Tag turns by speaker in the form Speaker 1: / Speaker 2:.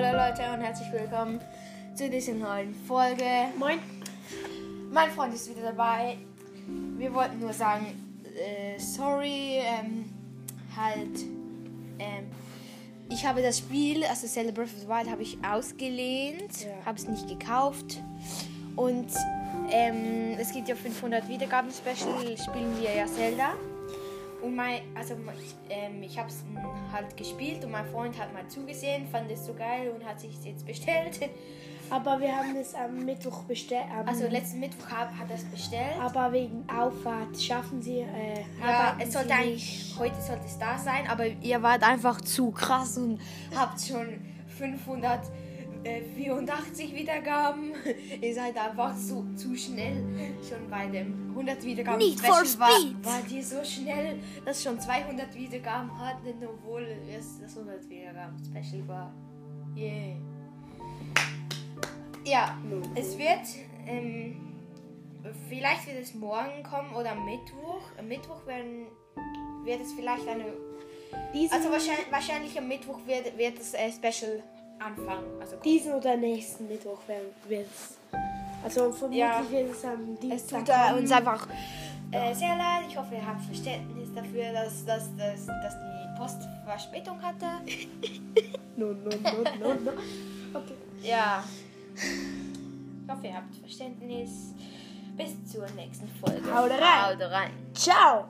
Speaker 1: Leute und herzlich willkommen zu dieser neuen Folge.
Speaker 2: Moin.
Speaker 1: Mein Freund ist wieder dabei. Wir wollten nur sagen, äh, sorry, ähm, halt, ähm, ich habe das Spiel, also Zelda Breath of the Wild, habe ich ausgelehnt,
Speaker 2: Ja.
Speaker 1: habe es nicht gekauft und ähm, es gibt ja 500 Wiedergaben Special, spielen wir ja Zelda. Und mein, also ähm, ich habe es halt gespielt und mein Freund hat mal zugesehen, fand es so geil und hat sich es jetzt bestellt.
Speaker 2: Aber wir haben es am Mittwoch bestellt.
Speaker 1: Also letzten Mittwoch hat, hat er es bestellt.
Speaker 2: aber wegen Auffahrt schaffen sie. Äh,
Speaker 1: Ja, es sollte eigentlich, heute sollte es da sein, aber ihr wart einfach zu krass und habt schon 584 Wiedergaben. ihr seid einfach so, zu schnell. Schon bei dem 100 Wiedergaben
Speaker 2: Need for
Speaker 1: Special war,
Speaker 2: Speed.
Speaker 1: war die so schnell, dass schon 200 Wiedergaben hatten, obwohl es das 100 Wiedergaben Special war. Yeah. Ja, es wird, ähm, vielleicht wird es morgen kommen oder Mittwoch. Am Mittwoch werden, wird es vielleicht eine,
Speaker 2: Diesen,
Speaker 1: also wahrscheinlich, wahrscheinlich am Mittwoch wird, wird das äh, Special anfangen. Also
Speaker 2: diesen oder nächsten Mittwoch wird es. Also vermutlich
Speaker 1: Ja.
Speaker 2: wird es am
Speaker 1: es
Speaker 2: Dienstag.
Speaker 1: tut äh,
Speaker 2: kommen.
Speaker 1: uns einfach äh, sehr leid. Ich hoffe, ihr habt Verständnis dafür, dass, dass, dass, dass die Post Verspätung hatte.
Speaker 2: No, no, no, no, no. Okay.
Speaker 1: Ja. Ich hoffe, ihr habt Verständnis. Bis zur nächsten Folge.
Speaker 2: Haut rein.
Speaker 1: Haut rein.
Speaker 2: Ciao.